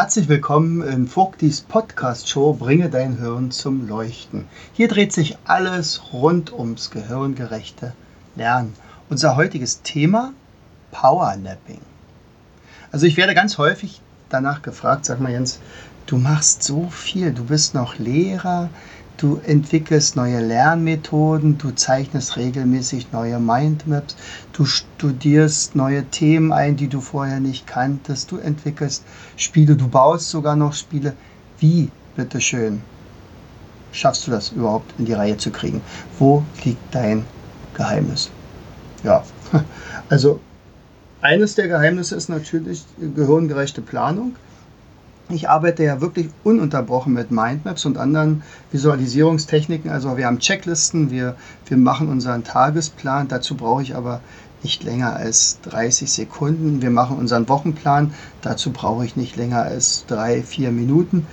Herzlich willkommen in Vogtis Podcast Show Bringe dein Hirn zum Leuchten. Hier dreht sich alles rund ums gehirngerechte Lernen. Unser heutiges Thema Powernapping. Also ich werde ganz häufig danach gefragt, sag mal Jens, du machst so viel, du bist noch Lehrer, du entwickelst neue Lernmethoden, du zeichnest regelmäßig neue Mindmaps, du studierst neue Themen ein, die du vorher nicht kanntest, du entwickelst Spiele, du baust sogar noch Spiele. Wie, bitteschön, schaffst du das überhaupt in die Reihe zu kriegen? Wo liegt dein Geheimnis? Ja, also eines der Geheimnisse ist natürlich gehirngerechte Planung. Ich arbeite ja wirklich ununterbrochen mit Mindmaps und anderen Visualisierungstechniken. Also wir haben Checklisten, wir, wir machen unseren Tagesplan. Dazu brauche ich aber nicht länger als 30 Sekunden. Wir machen unseren Wochenplan. Dazu brauche ich nicht länger als drei, vier Minuten.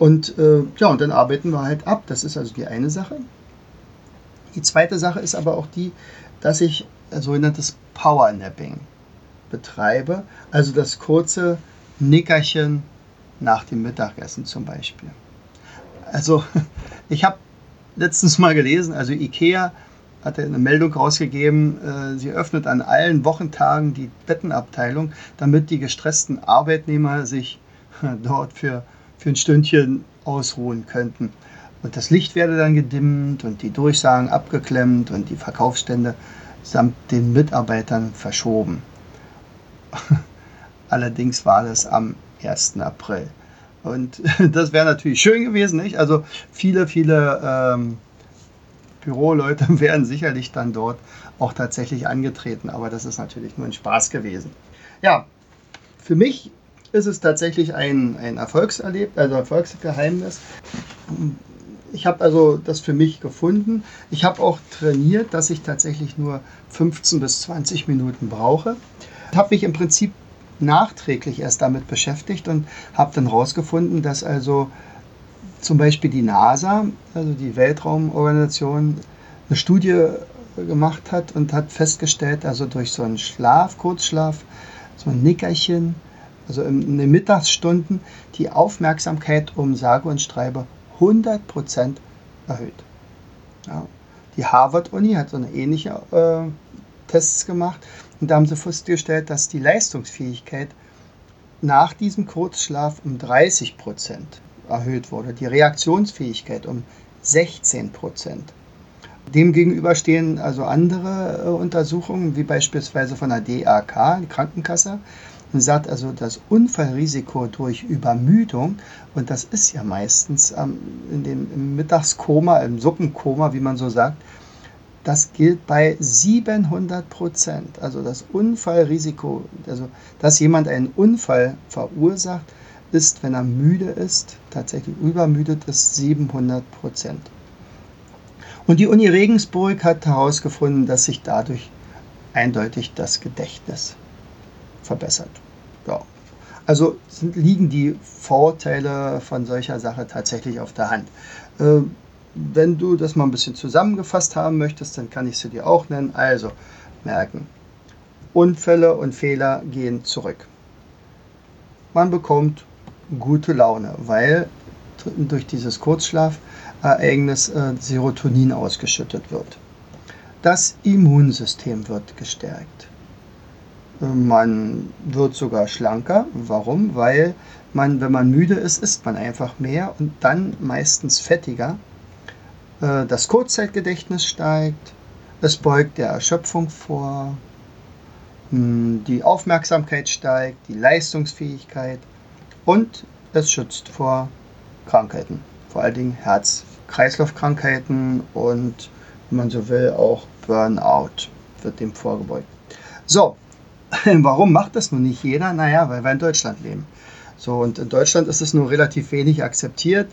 Und äh, ja, und dann arbeiten wir halt ab. Das ist also die eine Sache. Die zweite Sache ist aber auch die, dass ich sogenanntes Powernapping betreibe. Also das kurze Nickerchen nach dem Mittagessen zum Beispiel. Also ich habe letztens mal gelesen, also Ikea hat eine Meldung rausgegeben, äh, sie öffnet an allen Wochentagen die Bettenabteilung, damit die gestressten Arbeitnehmer sich dort für, für ein Stündchen ausruhen könnten. Und das Licht werde dann gedimmt und die Durchsagen abgeklemmt und die Verkaufsstände samt den Mitarbeitern verschoben. Allerdings war das am 1. April. Und das wäre natürlich schön gewesen, nicht? Also viele, viele ähm, Büroleute wären sicherlich dann dort auch tatsächlich angetreten, aber das ist natürlich nur ein Spaß gewesen. Ja, für mich ist es tatsächlich ein, ein Erfolgserlebnis, also Erfolgsgeheimnis. Ich habe also das für mich gefunden. Ich habe auch trainiert, dass ich tatsächlich nur 15 bis 20 Minuten brauche. Ich habe mich im Prinzip nachträglich erst damit beschäftigt und habe dann herausgefunden, dass also zum Beispiel die NASA, also die Weltraumorganisation, eine Studie gemacht hat und hat festgestellt, also durch so einen Schlaf, Kurzschlaf, so ein Nickerchen, also in den Mittagsstunden, die Aufmerksamkeit um sage und schreibe 100% erhöht. Ja. Die Harvard-Uni hat so eine ähnliche äh, Tests gemacht und da haben sie festgestellt, dass die Leistungsfähigkeit nach diesem Kurzschlaf um 30 Prozent erhöht wurde, die Reaktionsfähigkeit um 16 Prozent. Demgegenüber stehen also andere äh, Untersuchungen, wie beispielsweise von der DAK, die Krankenkasse, und sagt also, das Unfallrisiko durch Übermüdung, und das ist ja meistens ähm, in dem, im Mittagskoma, im Suppenkoma, wie man so sagt, das gilt bei 700 Prozent. Also das Unfallrisiko, also dass jemand einen Unfall verursacht, ist, wenn er müde ist, tatsächlich übermüdet ist, 700 Prozent. Und die Uni Regensburg hat herausgefunden, dass sich dadurch eindeutig das Gedächtnis verbessert. Ja. Also sind, liegen die Vorteile von solcher Sache tatsächlich auf der Hand. Äh, wenn du das mal ein bisschen zusammengefasst haben möchtest, dann kann ich sie dir auch nennen. Also merken, Unfälle und Fehler gehen zurück. Man bekommt gute Laune, weil durch dieses Kurzschlafereignis äh, Serotonin ausgeschüttet wird. Das Immunsystem wird gestärkt. Man wird sogar schlanker. Warum? Weil man, wenn man müde ist, isst man einfach mehr und dann meistens fettiger. Äh, das Kurzzeitgedächtnis steigt, es beugt der Erschöpfung vor, hm, die Aufmerksamkeit steigt, die Leistungsfähigkeit und es schützt vor Krankheiten, vor allen Dingen Herz-Kreislauf-Krankheiten und, wenn man so will, auch Burnout wird dem vorgebeugt. So, warum macht das nun nicht jeder? Naja, weil wir in Deutschland leben. So, und in Deutschland ist es nur relativ wenig akzeptiert.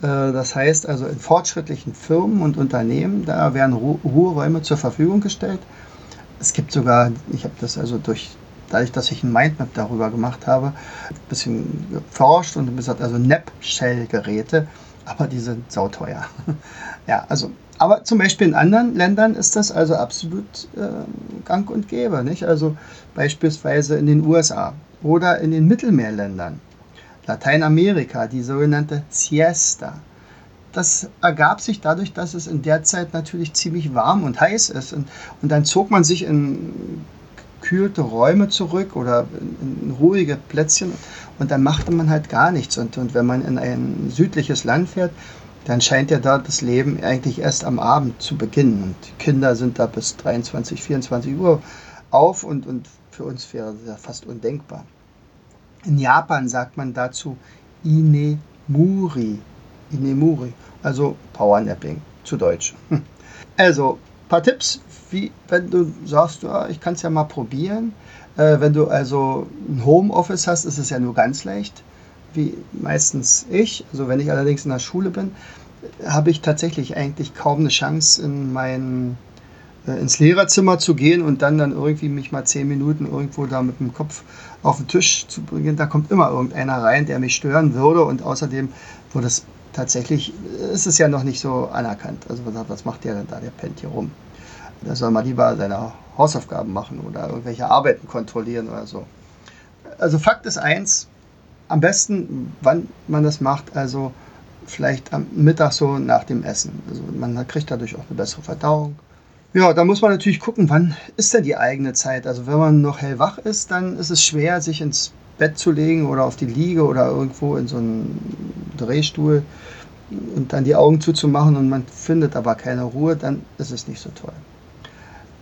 Äh, das heißt also, in fortschrittlichen Firmen und Unternehmen, da werden Ruheräume zur Verfügung gestellt. Es gibt sogar, ich habe das also durch, dadurch, dass ich ein Mindmap darüber gemacht habe, ein bisschen geforscht und gesagt, also NAP-Shell-Geräte, aber die sind sauteuer. ja, also, aber zum Beispiel in anderen Ländern ist das also absolut äh, gang und gäbe, nicht? Also beispielsweise in den USA oder in den Mittelmeerländern Lateinamerika, die sogenannte Siesta. Das ergab sich dadurch, dass es in der Zeit natürlich ziemlich warm und heiß ist. Und, und dann zog man sich in gekühlte Räume zurück oder in, in ruhige Plätzchen und dann machte man halt gar nichts. Und, und wenn man in ein südliches Land fährt, dann scheint ja da das Leben eigentlich erst am Abend zu beginnen. Und die Kinder sind da bis 23, 24 Uhr auf und, und für uns wäre das ja fast undenkbar. In Japan sagt man dazu Inemuri. Inemuri, also Powernapping zu Deutsch. Hm. Also, ein paar Tipps, wie wenn du sagst, ja, ich kann es ja mal probieren. Äh, wenn du also ein Homeoffice hast, ist es ja nur ganz leicht, wie meistens ich. Also wenn ich allerdings in der Schule bin, habe ich tatsächlich eigentlich kaum eine Chance, in mein, äh, ins Lehrerzimmer zu gehen und dann dann irgendwie mich mal zehn Minuten irgendwo da mit dem Kopf auf den Tisch zu bringen. Da kommt immer irgendeiner rein, der mich stören würde. Und außerdem wurde es tatsächlich, ist es ja noch nicht so anerkannt. Also was macht der denn da? Der pennt hier rum. Da soll man lieber seine Hausaufgaben machen oder irgendwelche Arbeiten kontrollieren oder so. Also Fakt ist eins, am besten, wann man das macht, also vielleicht am Mittag so nach dem Essen. Also man kriegt dadurch auch eine bessere Verdauung. Ja, da muss man natürlich gucken, wann ist denn die eigene Zeit. Also wenn man noch hellwach ist, dann ist es schwer, sich ins Bett zu legen oder auf die Liege oder irgendwo in so einen Drehstuhl und dann die Augen zuzumachen und man findet aber keine Ruhe, dann ist es nicht so toll.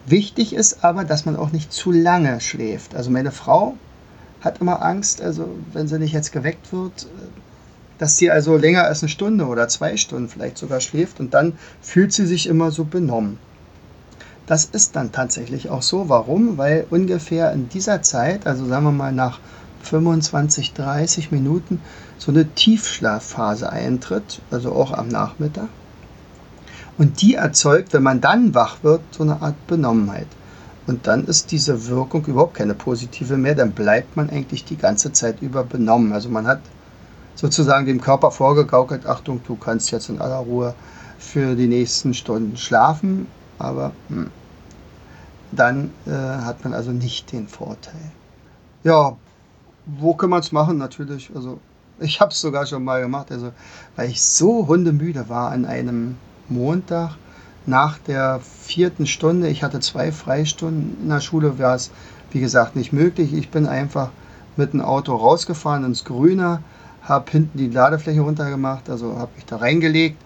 Wichtig ist aber, dass man auch nicht zu lange schläft. Also meine Frau hat immer Angst, also wenn sie nicht jetzt geweckt wird, dass sie also länger als eine Stunde oder zwei Stunden vielleicht sogar schläft und dann fühlt sie sich immer so benommen. Das ist dann tatsächlich auch so. Warum? Weil ungefähr in dieser Zeit, also sagen wir mal nach 25, 30 Minuten, so eine Tiefschlafphase eintritt, also auch am Nachmittag. Und die erzeugt, wenn man dann wach wird, so eine Art Benommenheit. Und dann ist diese Wirkung überhaupt keine positive mehr, dann bleibt man eigentlich die ganze Zeit über benommen. Also man hat sozusagen dem Körper vorgegaukelt, Achtung, du kannst jetzt in aller Ruhe für die nächsten Stunden schlafen aber hm, dann äh, hat man also nicht den Vorteil. Ja, wo kann man es machen? Natürlich, also ich habe es sogar schon mal gemacht, also weil ich so hundemüde war an einem Montag nach der vierten Stunde. Ich hatte zwei Freistunden in der Schule, war es wie gesagt nicht möglich. Ich bin einfach mit dem Auto rausgefahren ins Grüne, habe hinten die Ladefläche runtergemacht, also habe mich da reingelegt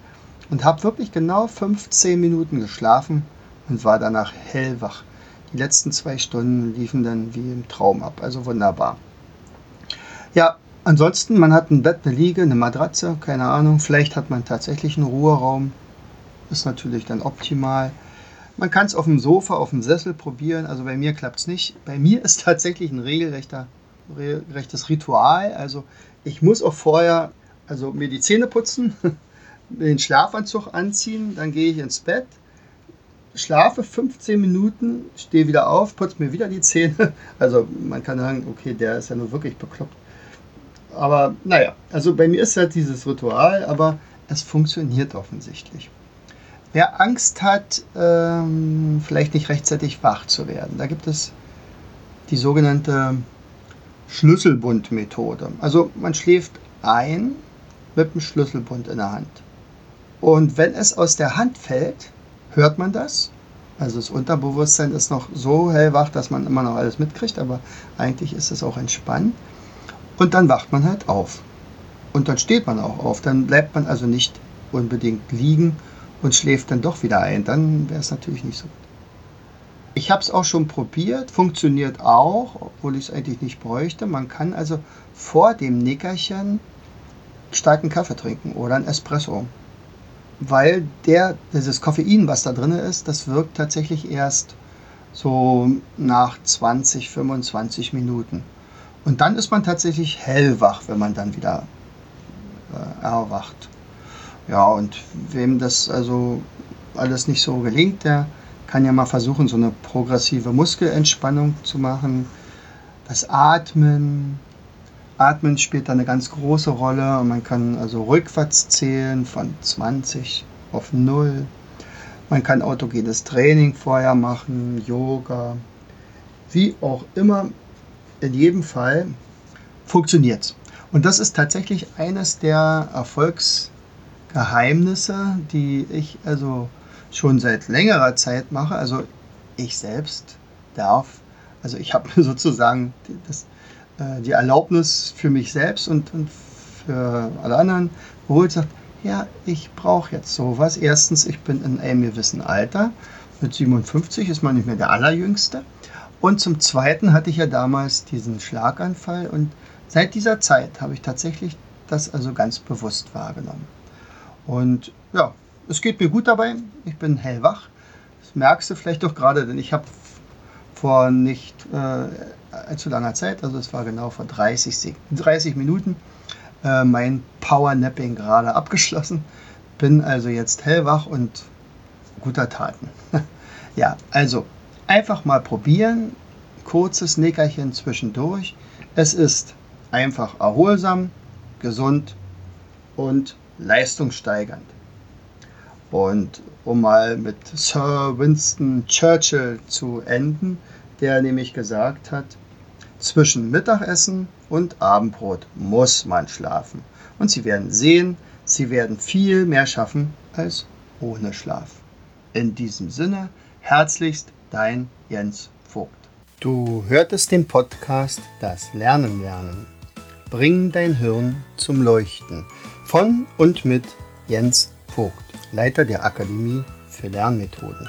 und habe wirklich genau 15 Minuten geschlafen und war danach hellwach. Die letzten zwei Stunden liefen dann wie im Traum ab, also wunderbar. Ja, ansonsten, man hat ein Bett, eine Liege, eine Matratze, keine Ahnung, vielleicht hat man tatsächlich einen Ruheraum, ist natürlich dann optimal. Man kann es auf dem Sofa, auf dem Sessel probieren, also bei mir klappt es nicht. Bei mir ist tatsächlich ein regelrechter, regelrechtes Ritual, also ich muss auch vorher also mir die Zähne putzen, den Schlafanzug anziehen, dann gehe ich ins Bett, schlafe 15 Minuten, stehe wieder auf, putze mir wieder die Zähne. Also man kann sagen, okay, der ist ja nur wirklich bekloppt. Aber naja, also bei mir ist halt dieses Ritual, aber es funktioniert offensichtlich. Wer Angst hat, ähm, vielleicht nicht rechtzeitig wach zu werden, da gibt es die sogenannte Schlüsselbundmethode. Also man schläft ein mit dem Schlüsselbund in der Hand. Und wenn es aus der Hand fällt, hört man das. Also das Unterbewusstsein ist noch so hellwach, dass man immer noch alles mitkriegt, aber eigentlich ist es auch entspannt. Und dann wacht man halt auf. Und dann steht man auch auf. Dann bleibt man also nicht unbedingt liegen und schläft dann doch wieder ein. Dann wäre es natürlich nicht so gut. Ich habe es auch schon probiert, funktioniert auch, obwohl ich es eigentlich nicht bräuchte. Man kann also vor dem Nickerchen starken Kaffee trinken oder ein Espresso. Weil der, dieses Koffein, was da drin ist, das wirkt tatsächlich erst so nach 20, 25 Minuten. Und dann ist man tatsächlich hellwach, wenn man dann wieder äh, erwacht. Ja, und wem das also alles nicht so gelingt, der kann ja mal versuchen, so eine progressive Muskelentspannung zu machen. Das Atmen. Atmen spielt da eine ganz große Rolle. Man kann also rückwärts zählen von 20 auf 0. Man kann autogenes Training vorher machen, Yoga. Wie auch immer, in jedem Fall funktioniert es. Und das ist tatsächlich eines der Erfolgsgeheimnisse, die ich also schon seit längerer Zeit mache. Also ich selbst darf, also ich habe sozusagen das, äh, die Erlaubnis für mich selbst und, und für alle anderen geholt, sagt, ja, ich brauche jetzt sowas. Erstens, ich bin in einem gewissen Alter. Mit 57 ist man nicht mehr der Allerjüngste. Und zum Zweiten hatte ich ja damals diesen Schlaganfall und seit dieser Zeit habe ich tatsächlich das also ganz bewusst wahrgenommen. Und ja, es geht mir gut dabei. Ich bin hellwach. Das merkst du vielleicht doch gerade, denn ich habe vor nicht äh, allzu langer Zeit, also es war genau vor 30, 30 Minuten, äh, mein Powernapping gerade abgeschlossen. Bin also jetzt hellwach und guter Taten. ja, also einfach mal probieren. Kurzes Nickerchen zwischendurch. Es ist einfach erholsam, gesund und leistungssteigernd. Und um mal mit Sir Winston Churchill zu enden, der nämlich gesagt hat, zwischen Mittagessen und Abendbrot muss man schlafen. Und Sie werden sehen, Sie werden viel mehr schaffen als ohne Schlaf. In diesem Sinne, herzlichst dein Jens Vogt. Du hörtest den Podcast Das Lernen lernen. Bring dein Hirn zum Leuchten von und mit Jens Vogt. Leiter der Akademie für Lernmethoden.